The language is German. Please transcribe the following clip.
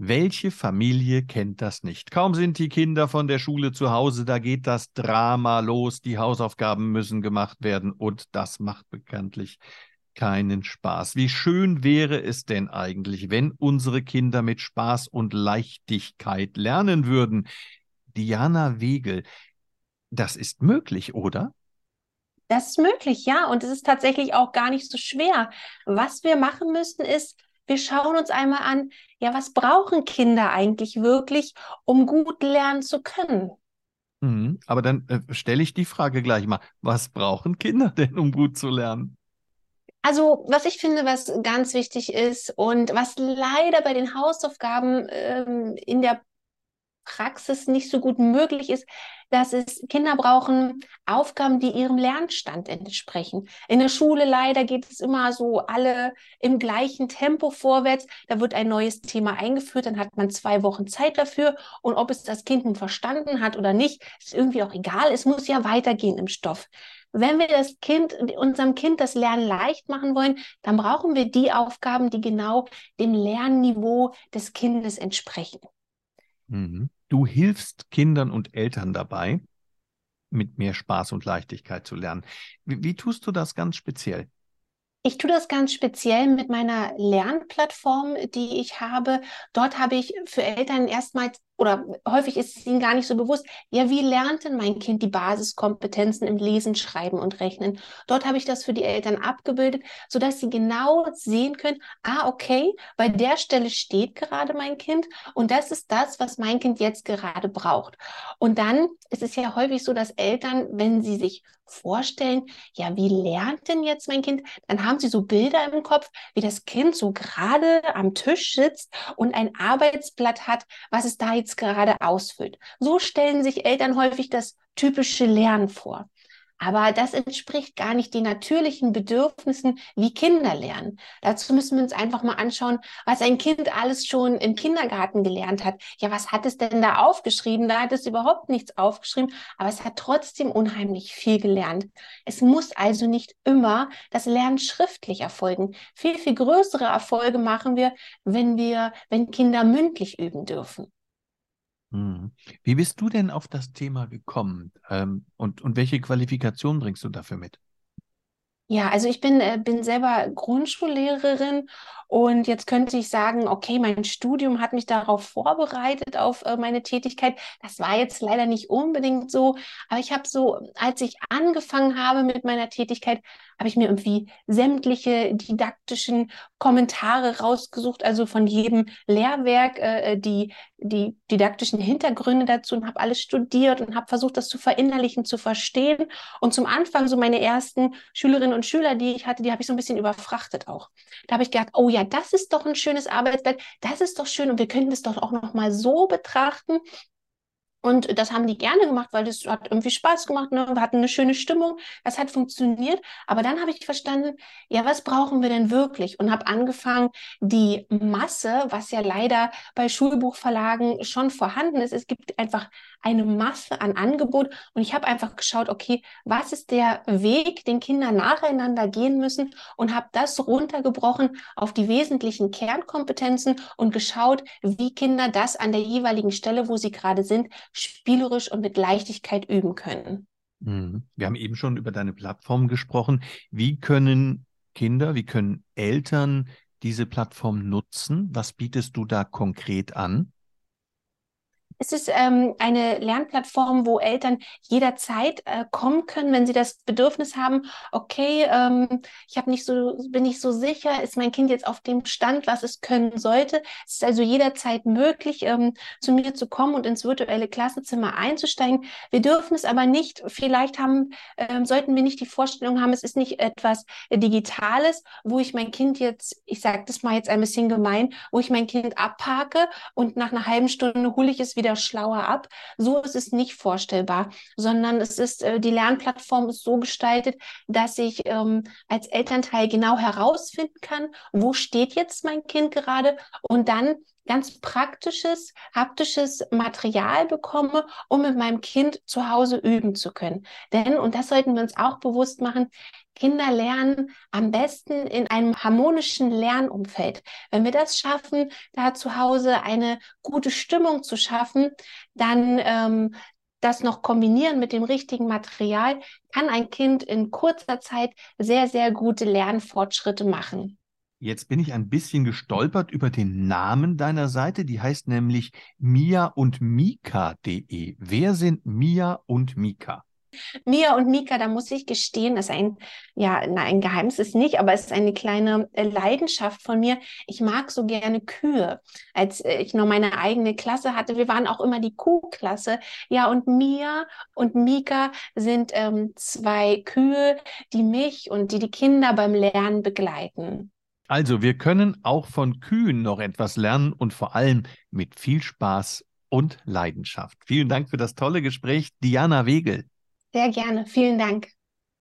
Welche Familie kennt das nicht? Kaum sind die Kinder von der Schule zu Hause, da geht das Drama los, die Hausaufgaben müssen gemacht werden und das macht bekanntlich keinen Spaß. Wie schön wäre es denn eigentlich, wenn unsere Kinder mit Spaß und Leichtigkeit lernen würden? Diana Wegel, das ist möglich, oder? Das ist möglich, ja. Und es ist tatsächlich auch gar nicht so schwer. Was wir machen müssten, ist, wir schauen uns einmal an, ja, was brauchen Kinder eigentlich wirklich, um gut lernen zu können? Mhm, aber dann äh, stelle ich die Frage gleich mal, was brauchen Kinder denn, um gut zu lernen? Also, was ich finde, was ganz wichtig ist und was leider bei den Hausaufgaben ähm, in der Praxis nicht so gut möglich ist, dass es Kinder brauchen Aufgaben, die ihrem Lernstand entsprechen. In der Schule leider geht es immer so alle im gleichen Tempo vorwärts. Da wird ein neues Thema eingeführt, dann hat man zwei Wochen Zeit dafür und ob es das Kind nun verstanden hat oder nicht, ist irgendwie auch egal. Es muss ja weitergehen im Stoff. Wenn wir das Kind, unserem Kind das Lernen leicht machen wollen, dann brauchen wir die Aufgaben, die genau dem Lernniveau des Kindes entsprechen. Mhm. Du hilfst Kindern und Eltern dabei, mit mehr Spaß und Leichtigkeit zu lernen. Wie, wie tust du das ganz speziell? Ich tue das ganz speziell mit meiner Lernplattform, die ich habe. Dort habe ich für Eltern erstmals oder häufig ist es ihnen gar nicht so bewusst, ja, wie lernt denn mein Kind die Basiskompetenzen im Lesen, Schreiben und Rechnen? Dort habe ich das für die Eltern abgebildet, sodass sie genau sehen können, ah, okay, bei der Stelle steht gerade mein Kind und das ist das, was mein Kind jetzt gerade braucht. Und dann ist es ja häufig so, dass Eltern, wenn sie sich vorstellen, ja, wie lernt denn jetzt mein Kind? Dann haben sie so Bilder im Kopf, wie das Kind so gerade am Tisch sitzt und ein Arbeitsblatt hat, was es da jetzt jetzt gerade ausfüllt. So stellen sich Eltern häufig das typische Lernen vor. Aber das entspricht gar nicht den natürlichen Bedürfnissen, wie Kinder lernen. Dazu müssen wir uns einfach mal anschauen, was ein Kind alles schon im Kindergarten gelernt hat. Ja, was hat es denn da aufgeschrieben? Da hat es überhaupt nichts aufgeschrieben, aber es hat trotzdem unheimlich viel gelernt. Es muss also nicht immer das Lernen schriftlich erfolgen. Viel, viel größere Erfolge machen wir, wenn wir, wenn Kinder mündlich üben dürfen. Mhm. Wie bist du denn auf das Thema gekommen ähm, und, und welche Qualifikation bringst du dafür mit? Ja, also ich bin, äh, bin selber Grundschullehrerin und jetzt könnte ich sagen, okay, mein Studium hat mich darauf vorbereitet, auf äh, meine Tätigkeit. Das war jetzt leider nicht unbedingt so, aber ich habe so, als ich angefangen habe mit meiner Tätigkeit, habe ich mir irgendwie sämtliche didaktischen Kommentare rausgesucht, also von jedem Lehrwerk äh, äh, die, die didaktischen Hintergründe dazu und habe alles studiert und habe versucht, das zu verinnerlichen, zu verstehen. Und zum Anfang so meine ersten Schülerinnen und Schüler, die ich hatte, die habe ich so ein bisschen überfrachtet auch. Da habe ich gedacht, oh ja, das ist doch ein schönes Arbeitsblatt, das ist doch schön und wir können das doch auch noch mal so betrachten. Und das haben die gerne gemacht, weil das hat irgendwie Spaß gemacht. Ne? Wir hatten eine schöne Stimmung. Das hat funktioniert. Aber dann habe ich verstanden, ja, was brauchen wir denn wirklich? Und habe angefangen, die Masse, was ja leider bei Schulbuchverlagen schon vorhanden ist, es gibt einfach eine Masse an Angebot. Und ich habe einfach geschaut, okay, was ist der Weg, den Kinder nacheinander gehen müssen? Und habe das runtergebrochen auf die wesentlichen Kernkompetenzen und geschaut, wie Kinder das an der jeweiligen Stelle, wo sie gerade sind, spielerisch und mit Leichtigkeit üben können. Mhm. Wir haben eben schon über deine Plattform gesprochen. Wie können Kinder, wie können Eltern diese Plattform nutzen? Was bietest du da konkret an? Es ist ähm, eine Lernplattform, wo Eltern jederzeit äh, kommen können, wenn sie das Bedürfnis haben, okay, ähm, ich habe nicht so, bin nicht so sicher, ist mein Kind jetzt auf dem Stand, was es können sollte. Es ist also jederzeit möglich, ähm, zu mir zu kommen und ins virtuelle Klassenzimmer einzusteigen. Wir dürfen es aber nicht, vielleicht haben, ähm, sollten wir nicht die Vorstellung haben, es ist nicht etwas Digitales, wo ich mein Kind jetzt, ich sage das mal jetzt ein bisschen gemein, wo ich mein Kind abparke und nach einer halben Stunde hole ich es wieder wieder schlauer ab. So ist es nicht vorstellbar, sondern es ist, äh, die Lernplattform ist so gestaltet, dass ich ähm, als Elternteil genau herausfinden kann, wo steht jetzt mein Kind gerade und dann ganz praktisches, haptisches Material bekomme, um mit meinem Kind zu Hause üben zu können. Denn, und das sollten wir uns auch bewusst machen, Kinder lernen am besten in einem harmonischen Lernumfeld. Wenn wir das schaffen, da zu Hause eine gute Stimmung zu schaffen, dann ähm, das noch kombinieren mit dem richtigen Material, kann ein Kind in kurzer Zeit sehr, sehr gute Lernfortschritte machen. Jetzt bin ich ein bisschen gestolpert über den Namen deiner Seite. Die heißt nämlich mia und mika.de. Wer sind Mia und Mika? Mia und Mika, da muss ich gestehen, ist ein, ja, na, ein Geheimnis ist nicht, aber es ist eine kleine äh, Leidenschaft von mir. Ich mag so gerne Kühe. Als äh, ich noch meine eigene Klasse hatte, wir waren auch immer die Kuhklasse. Ja, und Mia und Mika sind ähm, zwei Kühe, die mich und die die Kinder beim Lernen begleiten. Also, wir können auch von Kühen noch etwas lernen und vor allem mit viel Spaß und Leidenschaft. Vielen Dank für das tolle Gespräch, Diana Wegel. Sehr gerne. Vielen Dank.